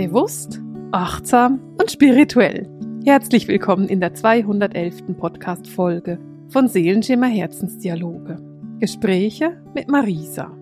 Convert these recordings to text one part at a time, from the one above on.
Bewusst, achtsam und spirituell. Herzlich willkommen in der 211. Podcast-Folge von Seelenschimmer Herzensdialoge. Gespräche mit Marisa.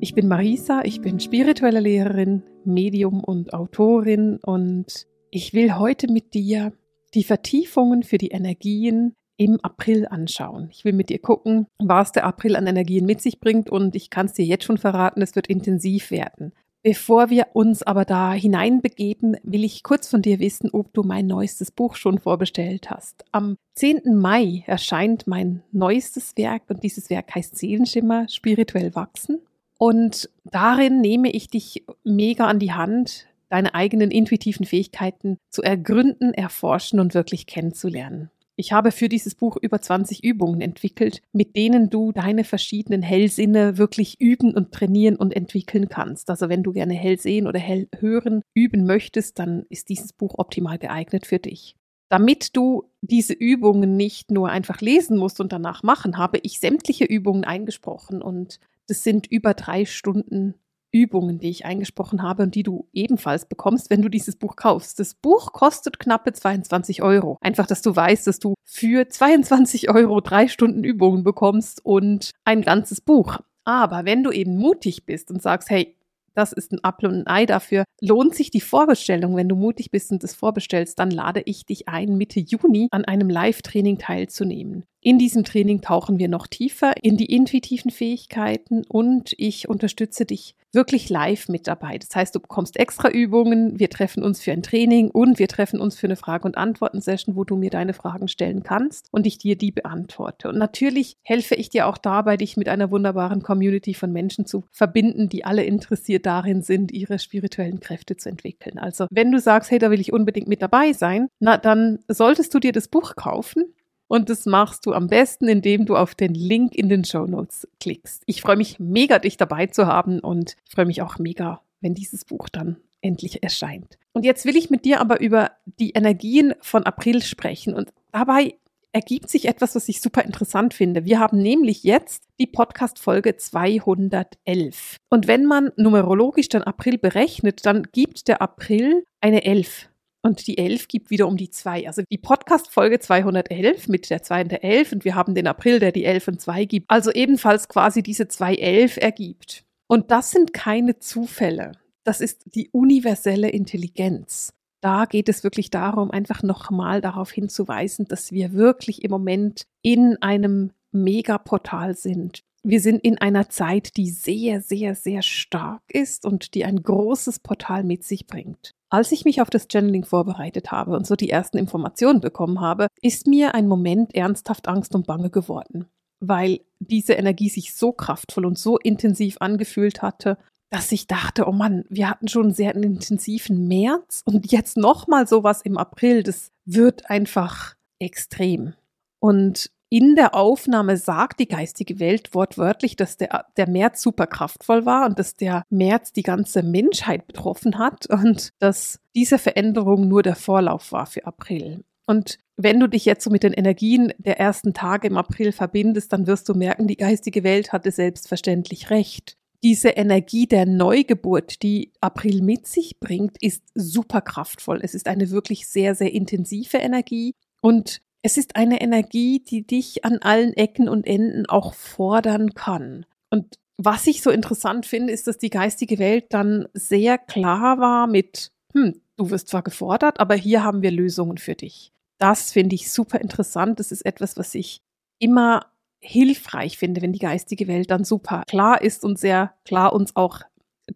Ich bin Marisa, ich bin spirituelle Lehrerin, Medium und Autorin und ich will heute mit dir die Vertiefungen für die Energien im April anschauen. Ich will mit dir gucken, was der April an Energien mit sich bringt und ich kann es dir jetzt schon verraten, es wird intensiv werden. Bevor wir uns aber da hineinbegeben, will ich kurz von dir wissen, ob du mein neuestes Buch schon vorbestellt hast. Am 10. Mai erscheint mein neuestes Werk und dieses Werk heißt Seelenschimmer, spirituell wachsen. Und darin nehme ich dich mega an die Hand, deine eigenen intuitiven Fähigkeiten zu ergründen, erforschen und wirklich kennenzulernen. Ich habe für dieses Buch über 20 Übungen entwickelt, mit denen du deine verschiedenen Hellsinne wirklich üben und trainieren und entwickeln kannst. Also wenn du gerne hell sehen oder hell hören üben möchtest, dann ist dieses Buch optimal geeignet für dich. Damit du diese Übungen nicht nur einfach lesen musst und danach machen, habe ich sämtliche Übungen eingesprochen und das sind über drei Stunden Übungen, die ich eingesprochen habe und die du ebenfalls bekommst, wenn du dieses Buch kaufst. Das Buch kostet knappe 22 Euro. Einfach, dass du weißt, dass du für 22 Euro drei Stunden Übungen bekommst und ein ganzes Buch. Aber wenn du eben mutig bist und sagst, hey, das ist ein Apfel und ein Ei dafür. Lohnt sich die Vorbestellung, wenn du mutig bist und das vorbestellst, dann lade ich dich ein, Mitte Juni an einem Live-Training teilzunehmen. In diesem Training tauchen wir noch tiefer in die intuitiven Fähigkeiten und ich unterstütze dich wirklich live mit dabei. Das heißt, du bekommst extra Übungen, wir treffen uns für ein Training und wir treffen uns für eine Frage- und Antworten-Session, wo du mir deine Fragen stellen kannst und ich dir die beantworte. Und natürlich helfe ich dir auch dabei, dich mit einer wunderbaren Community von Menschen zu verbinden, die alle interessiert darin sind, ihre spirituellen Kräfte zu entwickeln. Also, wenn du sagst, hey, da will ich unbedingt mit dabei sein, na, dann solltest du dir das Buch kaufen und das machst du am besten, indem du auf den Link in den Show Notes klickst. Ich freue mich mega, dich dabei zu haben und freue mich auch mega, wenn dieses Buch dann endlich erscheint. Und jetzt will ich mit dir aber über die Energien von April sprechen. Und dabei ergibt sich etwas, was ich super interessant finde. Wir haben nämlich jetzt die Podcast-Folge 211. Und wenn man numerologisch den April berechnet, dann gibt der April eine 11. Und die 11 gibt wieder um die 2. Also die Podcast-Folge 211 mit der 2 und der 11 und wir haben den April, der die 11 und 2 gibt. Also ebenfalls quasi diese 211 ergibt. Und das sind keine Zufälle. Das ist die universelle Intelligenz. Da geht es wirklich darum, einfach nochmal darauf hinzuweisen, dass wir wirklich im Moment in einem Megaportal sind. Wir sind in einer Zeit, die sehr, sehr, sehr stark ist und die ein großes Portal mit sich bringt. Als ich mich auf das Channeling vorbereitet habe und so die ersten Informationen bekommen habe, ist mir ein Moment ernsthaft Angst und Bange geworden, weil diese Energie sich so kraftvoll und so intensiv angefühlt hatte, dass ich dachte, oh Mann, wir hatten schon einen sehr intensiven März und jetzt nochmal sowas im April, das wird einfach extrem. Und in der Aufnahme sagt die geistige Welt wortwörtlich, dass der, der März super kraftvoll war und dass der März die ganze Menschheit betroffen hat und dass diese Veränderung nur der Vorlauf war für April. Und wenn du dich jetzt so mit den Energien der ersten Tage im April verbindest, dann wirst du merken, die geistige Welt hatte selbstverständlich recht. Diese Energie der Neugeburt, die April mit sich bringt, ist super kraftvoll. Es ist eine wirklich sehr, sehr intensive Energie und es ist eine Energie, die dich an allen Ecken und Enden auch fordern kann. Und was ich so interessant finde, ist, dass die geistige Welt dann sehr klar war mit, hm, du wirst zwar gefordert, aber hier haben wir Lösungen für dich. Das finde ich super interessant. Das ist etwas, was ich immer hilfreich finde, wenn die geistige Welt dann super klar ist und sehr klar uns auch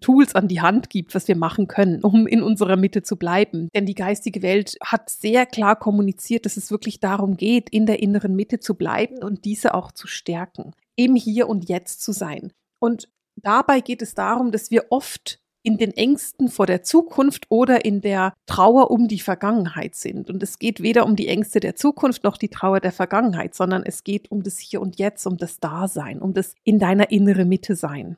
Tools an die Hand gibt, was wir machen können, um in unserer Mitte zu bleiben. Denn die geistige Welt hat sehr klar kommuniziert, dass es wirklich darum geht, in der inneren Mitte zu bleiben und diese auch zu stärken, im Hier und Jetzt zu sein. Und dabei geht es darum, dass wir oft in den Ängsten vor der Zukunft oder in der Trauer um die Vergangenheit sind. Und es geht weder um die Ängste der Zukunft noch die Trauer der Vergangenheit, sondern es geht um das Hier und Jetzt, um das Dasein, um das in deiner innere Mitte sein.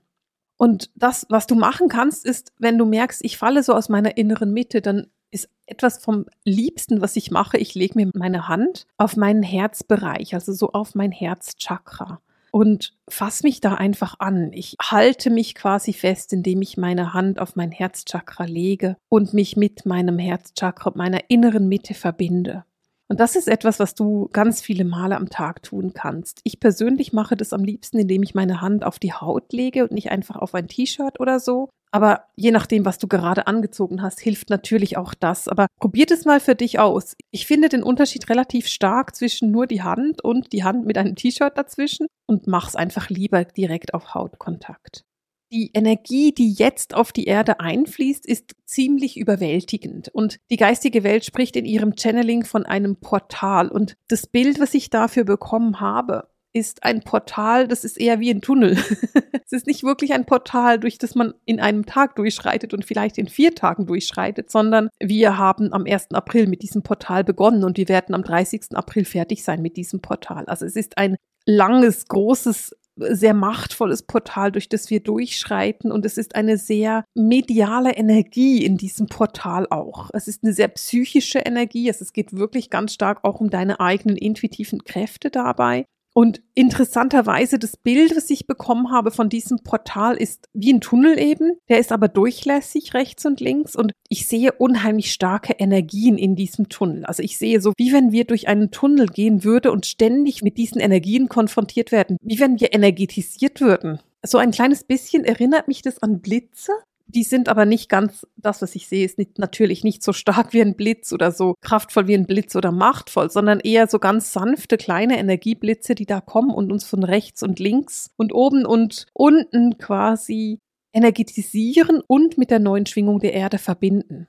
Und das, was du machen kannst, ist, wenn du merkst, ich falle so aus meiner inneren Mitte, dann ist etwas vom Liebsten, was ich mache, ich lege mir meine Hand auf meinen Herzbereich, also so auf mein Herzchakra. und fass mich da einfach an. Ich halte mich quasi fest, indem ich meine Hand auf mein Herzchakra lege und mich mit meinem Herzchakra, meiner inneren Mitte verbinde. Und das ist etwas, was du ganz viele Male am Tag tun kannst. Ich persönlich mache das am liebsten, indem ich meine Hand auf die Haut lege und nicht einfach auf ein T-Shirt oder so. Aber je nachdem, was du gerade angezogen hast, hilft natürlich auch das. Aber probiert es mal für dich aus. Ich finde den Unterschied relativ stark zwischen nur die Hand und die Hand mit einem T-Shirt dazwischen und mach's einfach lieber direkt auf Hautkontakt. Die Energie, die jetzt auf die Erde einfließt, ist ziemlich überwältigend. Und die geistige Welt spricht in ihrem Channeling von einem Portal. Und das Bild, was ich dafür bekommen habe, ist ein Portal, das ist eher wie ein Tunnel. es ist nicht wirklich ein Portal, durch das man in einem Tag durchschreitet und vielleicht in vier Tagen durchschreitet, sondern wir haben am 1. April mit diesem Portal begonnen und wir werden am 30. April fertig sein mit diesem Portal. Also es ist ein langes, großes sehr machtvolles Portal, durch das wir durchschreiten. Und es ist eine sehr mediale Energie in diesem Portal auch. Es ist eine sehr psychische Energie. Es geht wirklich ganz stark auch um deine eigenen intuitiven Kräfte dabei. Und interessanterweise, das Bild, was ich bekommen habe von diesem Portal, ist wie ein Tunnel eben. Der ist aber durchlässig rechts und links. Und ich sehe unheimlich starke Energien in diesem Tunnel. Also ich sehe so, wie wenn wir durch einen Tunnel gehen würden und ständig mit diesen Energien konfrontiert werden. Wie wenn wir energetisiert würden. So ein kleines bisschen erinnert mich das an Blitze, die sind aber nicht ganz, das, was ich sehe, ist nicht, natürlich nicht so stark wie ein Blitz oder so kraftvoll wie ein Blitz oder machtvoll, sondern eher so ganz sanfte kleine Energieblitze, die da kommen und uns von rechts und links und oben und unten quasi energetisieren und mit der neuen Schwingung der Erde verbinden.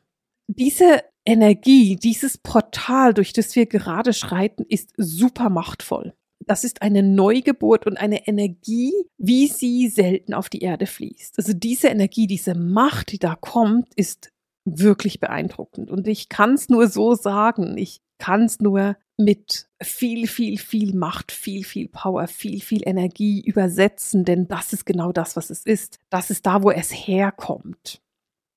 Diese Energie, dieses Portal, durch das wir gerade schreiten, ist super machtvoll. Das ist eine Neugeburt und eine Energie, wie sie selten auf die Erde fließt. Also diese Energie, diese Macht, die da kommt, ist wirklich beeindruckend. Und ich kann es nur so sagen. Ich kann es nur mit viel, viel, viel Macht, viel, viel Power, viel, viel Energie übersetzen, denn das ist genau das, was es ist. Das ist da, wo es herkommt.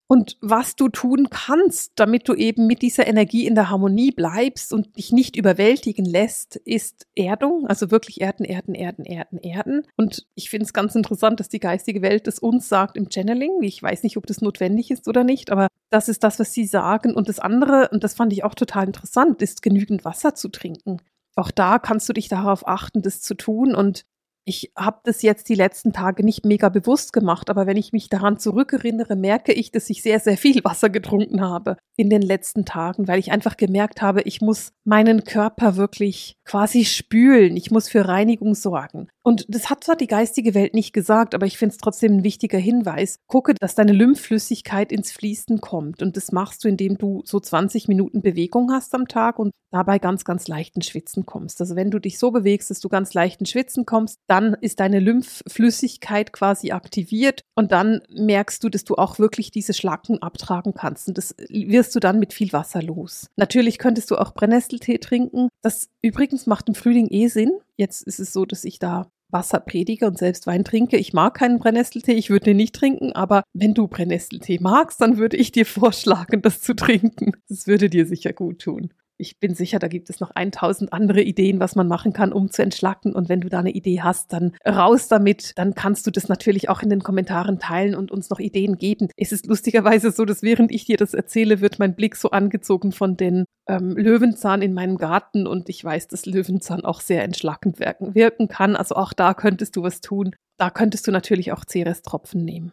Und was du tun kannst, damit du eben mit dieser Energie in der Harmonie bleibst und dich nicht überwältigen lässt, ist Erdung. Also wirklich erden, erden, erden, erden, erden. Und ich finde es ganz interessant, dass die geistige Welt es uns sagt im Channeling. Ich weiß nicht, ob das notwendig ist oder nicht, aber das ist das, was sie sagen. Und das andere, und das fand ich auch total interessant, ist genügend Wasser zu trinken. Auch da kannst du dich darauf achten, das zu tun. Und ich habe das jetzt die letzten Tage nicht mega bewusst gemacht, aber wenn ich mich daran zurückerinnere, merke ich, dass ich sehr, sehr viel Wasser getrunken habe in den letzten Tagen, weil ich einfach gemerkt habe, ich muss meinen Körper wirklich quasi spülen. Ich muss für Reinigung sorgen. Und das hat zwar die geistige Welt nicht gesagt, aber ich finde es trotzdem ein wichtiger Hinweis. Gucke, dass deine Lymphflüssigkeit ins Fließen kommt. Und das machst du, indem du so 20 Minuten Bewegung hast am Tag und dabei ganz, ganz leichten Schwitzen kommst. Also wenn du dich so bewegst, dass du ganz leichten Schwitzen kommst, dann ist deine Lymphflüssigkeit quasi aktiviert und dann merkst du, dass du auch wirklich diese Schlacken abtragen kannst. Und das wirst du dann mit viel Wasser los. Natürlich könntest du auch Brennnesseltee trinken. Das übrigens macht im Frühling eh Sinn. Jetzt ist es so, dass ich da Wasser predige und selbst Wein trinke. Ich mag keinen Brennnesseltee, ich würde den nicht trinken, aber wenn du Brennnesseltee magst, dann würde ich dir vorschlagen, das zu trinken. Das würde dir sicher gut tun ich bin sicher, da gibt es noch 1000 andere Ideen, was man machen kann, um zu entschlacken. Und wenn du da eine Idee hast, dann raus damit. Dann kannst du das natürlich auch in den Kommentaren teilen und uns noch Ideen geben. Es ist lustigerweise so, dass während ich dir das erzähle, wird mein Blick so angezogen von den ähm, Löwenzahn in meinem Garten. Und ich weiß, dass Löwenzahn auch sehr entschlackend wirken, wirken kann. Also auch da könntest du was tun. Da könntest du natürlich auch Ceres-Tropfen nehmen.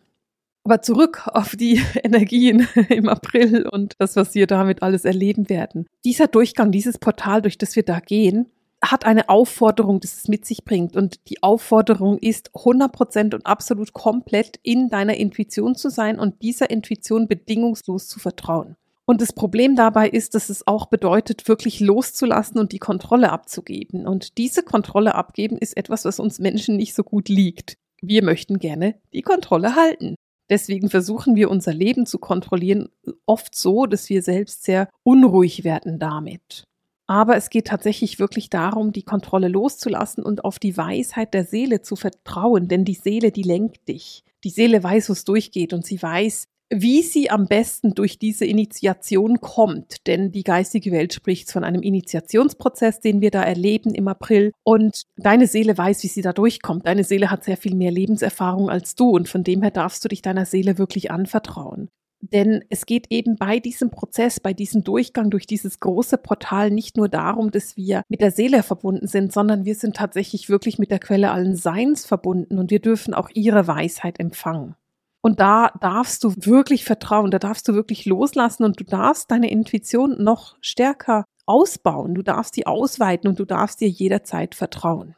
Aber zurück auf die Energien im April und das, was wir damit alles erleben werden. Dieser Durchgang, dieses Portal, durch das wir da gehen, hat eine Aufforderung, das es mit sich bringt. Und die Aufforderung ist, 100% und absolut komplett in deiner Intuition zu sein und dieser Intuition bedingungslos zu vertrauen. Und das Problem dabei ist, dass es auch bedeutet, wirklich loszulassen und die Kontrolle abzugeben. Und diese Kontrolle abgeben ist etwas, was uns Menschen nicht so gut liegt. Wir möchten gerne die Kontrolle halten. Deswegen versuchen wir unser Leben zu kontrollieren, oft so, dass wir selbst sehr unruhig werden damit. Aber es geht tatsächlich wirklich darum, die Kontrolle loszulassen und auf die Weisheit der Seele zu vertrauen, denn die Seele, die lenkt dich. Die Seele weiß, wo es durchgeht und sie weiß, wie sie am besten durch diese Initiation kommt. Denn die geistige Welt spricht von einem Initiationsprozess, den wir da erleben im April. Und deine Seele weiß, wie sie da durchkommt. Deine Seele hat sehr viel mehr Lebenserfahrung als du. Und von dem her darfst du dich deiner Seele wirklich anvertrauen. Denn es geht eben bei diesem Prozess, bei diesem Durchgang durch dieses große Portal nicht nur darum, dass wir mit der Seele verbunden sind, sondern wir sind tatsächlich wirklich mit der Quelle allen Seins verbunden und wir dürfen auch ihre Weisheit empfangen. Und da darfst du wirklich vertrauen, da darfst du wirklich loslassen und du darfst deine Intuition noch stärker ausbauen, du darfst sie ausweiten und du darfst dir jederzeit vertrauen.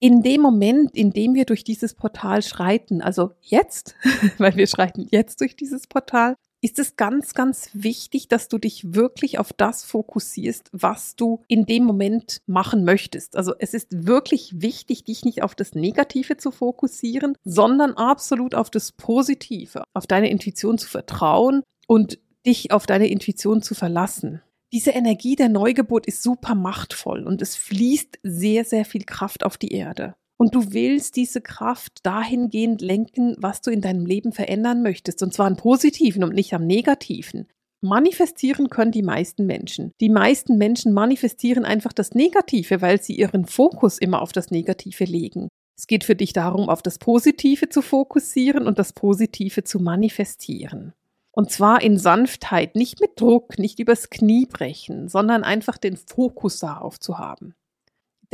In dem Moment, in dem wir durch dieses Portal schreiten, also jetzt, weil wir schreiten jetzt durch dieses Portal, ist es ganz, ganz wichtig, dass du dich wirklich auf das fokussierst, was du in dem Moment machen möchtest. Also es ist wirklich wichtig, dich nicht auf das Negative zu fokussieren, sondern absolut auf das Positive, auf deine Intuition zu vertrauen und dich auf deine Intuition zu verlassen. Diese Energie der Neugeburt ist super machtvoll und es fließt sehr, sehr viel Kraft auf die Erde. Und du willst diese Kraft dahingehend lenken, was du in deinem Leben verändern möchtest. Und zwar am Positiven und nicht am Negativen. Manifestieren können die meisten Menschen. Die meisten Menschen manifestieren einfach das Negative, weil sie ihren Fokus immer auf das Negative legen. Es geht für dich darum, auf das Positive zu fokussieren und das Positive zu manifestieren. Und zwar in Sanftheit, nicht mit Druck, nicht übers Knie brechen, sondern einfach den Fokus darauf zu haben.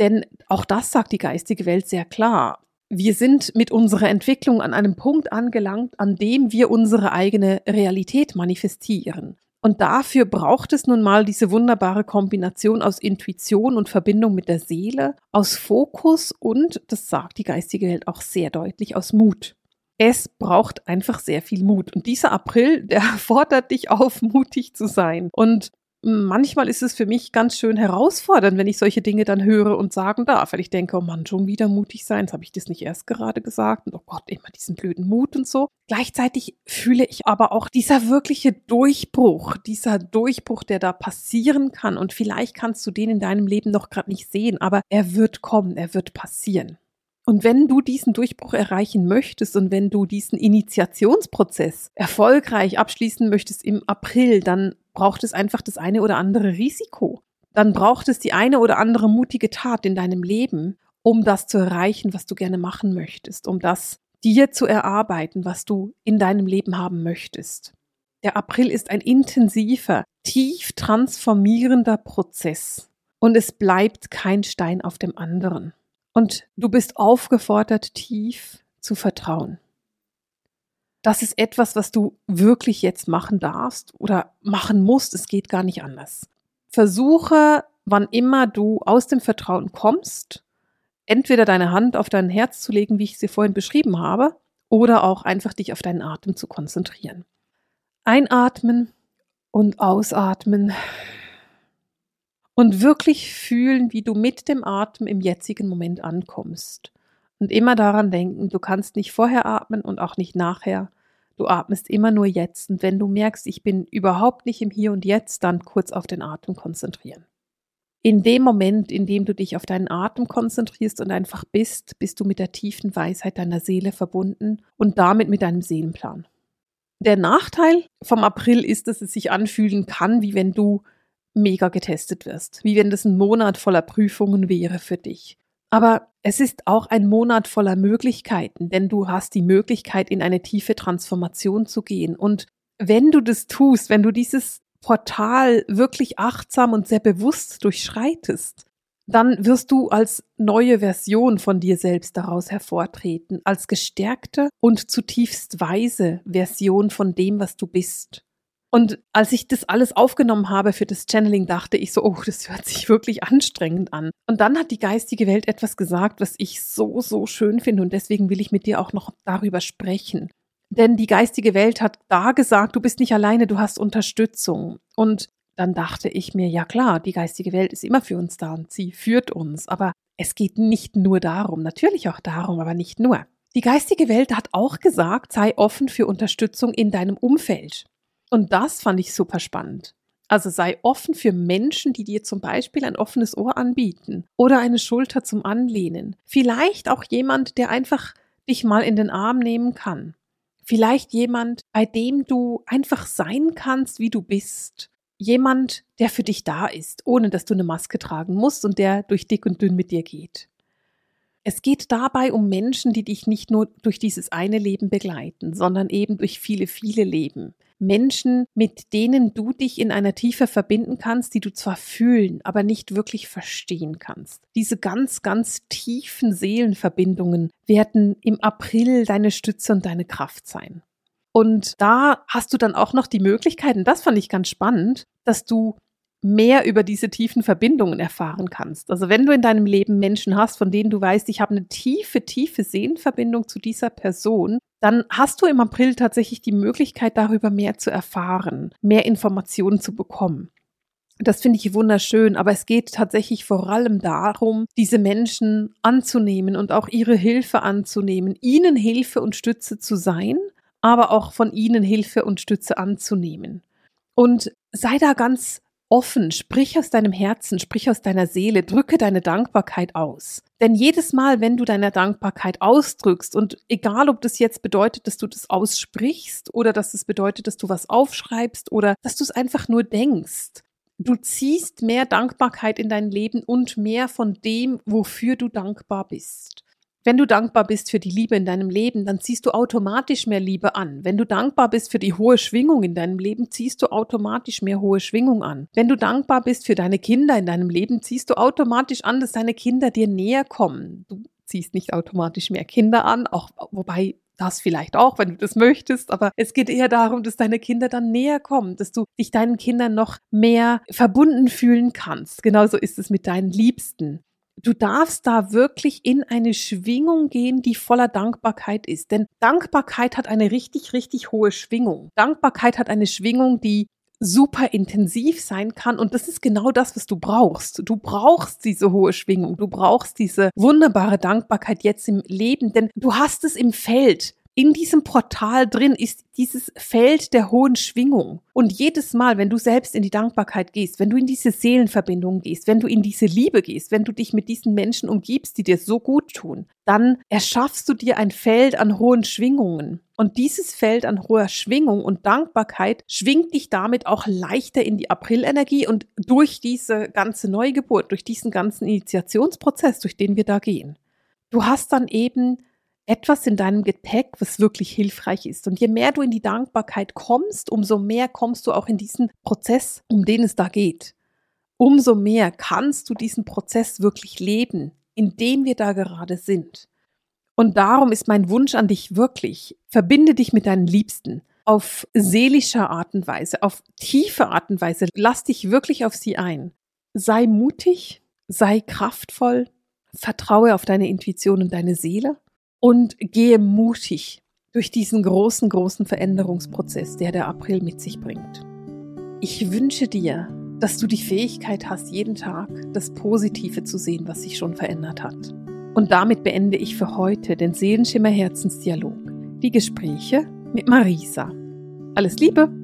Denn auch das sagt die geistige Welt sehr klar. Wir sind mit unserer Entwicklung an einem Punkt angelangt, an dem wir unsere eigene Realität manifestieren. Und dafür braucht es nun mal diese wunderbare Kombination aus Intuition und Verbindung mit der Seele, aus Fokus und, das sagt die geistige Welt auch sehr deutlich, aus Mut. Es braucht einfach sehr viel Mut. Und dieser April, der fordert dich auf, mutig zu sein. Und manchmal ist es für mich ganz schön herausfordernd, wenn ich solche Dinge dann höre und sagen darf, weil ich denke, oh Mann, schon wieder mutig sein, das habe ich das nicht erst gerade gesagt und oh Gott, immer diesen blöden Mut und so. Gleichzeitig fühle ich aber auch dieser wirkliche Durchbruch, dieser Durchbruch, der da passieren kann und vielleicht kannst du den in deinem Leben noch gerade nicht sehen, aber er wird kommen, er wird passieren. Und wenn du diesen Durchbruch erreichen möchtest und wenn du diesen Initiationsprozess erfolgreich abschließen möchtest im April, dann braucht es einfach das eine oder andere Risiko. Dann braucht es die eine oder andere mutige Tat in deinem Leben, um das zu erreichen, was du gerne machen möchtest, um das dir zu erarbeiten, was du in deinem Leben haben möchtest. Der April ist ein intensiver, tief transformierender Prozess und es bleibt kein Stein auf dem anderen. Und du bist aufgefordert, tief zu vertrauen. Das ist etwas, was du wirklich jetzt machen darfst oder machen musst. Es geht gar nicht anders. Versuche, wann immer du aus dem Vertrauen kommst, entweder deine Hand auf dein Herz zu legen, wie ich sie vorhin beschrieben habe, oder auch einfach dich auf deinen Atem zu konzentrieren. Einatmen und ausatmen und wirklich fühlen, wie du mit dem Atem im jetzigen Moment ankommst. Und immer daran denken, du kannst nicht vorher atmen und auch nicht nachher. Du atmest immer nur jetzt. Und wenn du merkst, ich bin überhaupt nicht im Hier und Jetzt, dann kurz auf den Atem konzentrieren. In dem Moment, in dem du dich auf deinen Atem konzentrierst und einfach bist, bist du mit der tiefen Weisheit deiner Seele verbunden und damit mit deinem Seelenplan. Der Nachteil vom April ist, dass es sich anfühlen kann, wie wenn du mega getestet wirst, wie wenn das ein Monat voller Prüfungen wäre für dich. Aber es ist auch ein Monat voller Möglichkeiten, denn du hast die Möglichkeit, in eine tiefe Transformation zu gehen. Und wenn du das tust, wenn du dieses Portal wirklich achtsam und sehr bewusst durchschreitest, dann wirst du als neue Version von dir selbst daraus hervortreten, als gestärkte und zutiefst weise Version von dem, was du bist. Und als ich das alles aufgenommen habe für das Channeling, dachte ich so, oh, das hört sich wirklich anstrengend an. Und dann hat die geistige Welt etwas gesagt, was ich so, so schön finde. Und deswegen will ich mit dir auch noch darüber sprechen. Denn die geistige Welt hat da gesagt, du bist nicht alleine, du hast Unterstützung. Und dann dachte ich mir, ja klar, die geistige Welt ist immer für uns da und sie führt uns. Aber es geht nicht nur darum, natürlich auch darum, aber nicht nur. Die geistige Welt hat auch gesagt, sei offen für Unterstützung in deinem Umfeld. Und das fand ich super spannend. Also sei offen für Menschen, die dir zum Beispiel ein offenes Ohr anbieten oder eine Schulter zum Anlehnen. Vielleicht auch jemand, der einfach dich mal in den Arm nehmen kann. Vielleicht jemand, bei dem du einfach sein kannst, wie du bist. Jemand, der für dich da ist, ohne dass du eine Maske tragen musst und der durch dick und dünn mit dir geht. Es geht dabei um Menschen, die dich nicht nur durch dieses eine Leben begleiten, sondern eben durch viele, viele Leben. Menschen, mit denen du dich in einer Tiefe verbinden kannst, die du zwar fühlen, aber nicht wirklich verstehen kannst. Diese ganz, ganz tiefen Seelenverbindungen werden im April deine Stütze und deine Kraft sein. Und da hast du dann auch noch die Möglichkeiten, das fand ich ganz spannend, dass du mehr über diese tiefen Verbindungen erfahren kannst. Also wenn du in deinem Leben Menschen hast, von denen du weißt, ich habe eine tiefe, tiefe Sehnenverbindung zu dieser Person, dann hast du im April tatsächlich die Möglichkeit, darüber mehr zu erfahren, mehr Informationen zu bekommen. Das finde ich wunderschön, aber es geht tatsächlich vor allem darum, diese Menschen anzunehmen und auch ihre Hilfe anzunehmen, ihnen Hilfe und Stütze zu sein, aber auch von ihnen Hilfe und Stütze anzunehmen. Und sei da ganz offen, sprich aus deinem Herzen, sprich aus deiner Seele, drücke deine Dankbarkeit aus. Denn jedes Mal, wenn du deine Dankbarkeit ausdrückst und egal, ob das jetzt bedeutet, dass du das aussprichst oder dass es bedeutet, dass du was aufschreibst oder dass du es einfach nur denkst, du ziehst mehr Dankbarkeit in dein Leben und mehr von dem, wofür du dankbar bist. Wenn du dankbar bist für die Liebe in deinem Leben, dann ziehst du automatisch mehr Liebe an. Wenn du dankbar bist für die hohe Schwingung in deinem Leben, ziehst du automatisch mehr hohe Schwingung an. Wenn du dankbar bist für deine Kinder in deinem Leben, ziehst du automatisch an, dass deine Kinder dir näher kommen. Du ziehst nicht automatisch mehr Kinder an, auch wobei das vielleicht auch, wenn du das möchtest, aber es geht eher darum, dass deine Kinder dann näher kommen, dass du dich deinen Kindern noch mehr verbunden fühlen kannst. Genauso ist es mit deinen Liebsten du darfst da wirklich in eine Schwingung gehen, die voller Dankbarkeit ist. Denn Dankbarkeit hat eine richtig, richtig hohe Schwingung. Dankbarkeit hat eine Schwingung, die super intensiv sein kann. Und das ist genau das, was du brauchst. Du brauchst diese hohe Schwingung. Du brauchst diese wunderbare Dankbarkeit jetzt im Leben, denn du hast es im Feld in diesem Portal drin ist dieses Feld der hohen Schwingung. Und jedes Mal, wenn du selbst in die Dankbarkeit gehst, wenn du in diese Seelenverbindung gehst, wenn du in diese Liebe gehst, wenn du dich mit diesen Menschen umgibst, die dir so gut tun, dann erschaffst du dir ein Feld an hohen Schwingungen. Und dieses Feld an hoher Schwingung und Dankbarkeit schwingt dich damit auch leichter in die Aprilenergie und durch diese ganze Neugeburt, durch diesen ganzen Initiationsprozess, durch den wir da gehen. Du hast dann eben etwas in deinem Gepäck, was wirklich hilfreich ist. Und je mehr du in die Dankbarkeit kommst, umso mehr kommst du auch in diesen Prozess, um den es da geht. Umso mehr kannst du diesen Prozess wirklich leben, in dem wir da gerade sind. Und darum ist mein Wunsch an dich wirklich, verbinde dich mit deinen Liebsten auf seelischer Art und Weise, auf tiefe Art und Weise. Lass dich wirklich auf sie ein. Sei mutig, sei kraftvoll, vertraue auf deine Intuition und deine Seele und gehe mutig durch diesen großen, großen Veränderungsprozess, der der April mit sich bringt. Ich wünsche dir, dass du die Fähigkeit hast, jeden Tag das Positive zu sehen, was sich schon verändert hat. Und damit beende ich für heute den Seelenschimmer Herzensdialog, die Gespräche mit Marisa. Alles Liebe!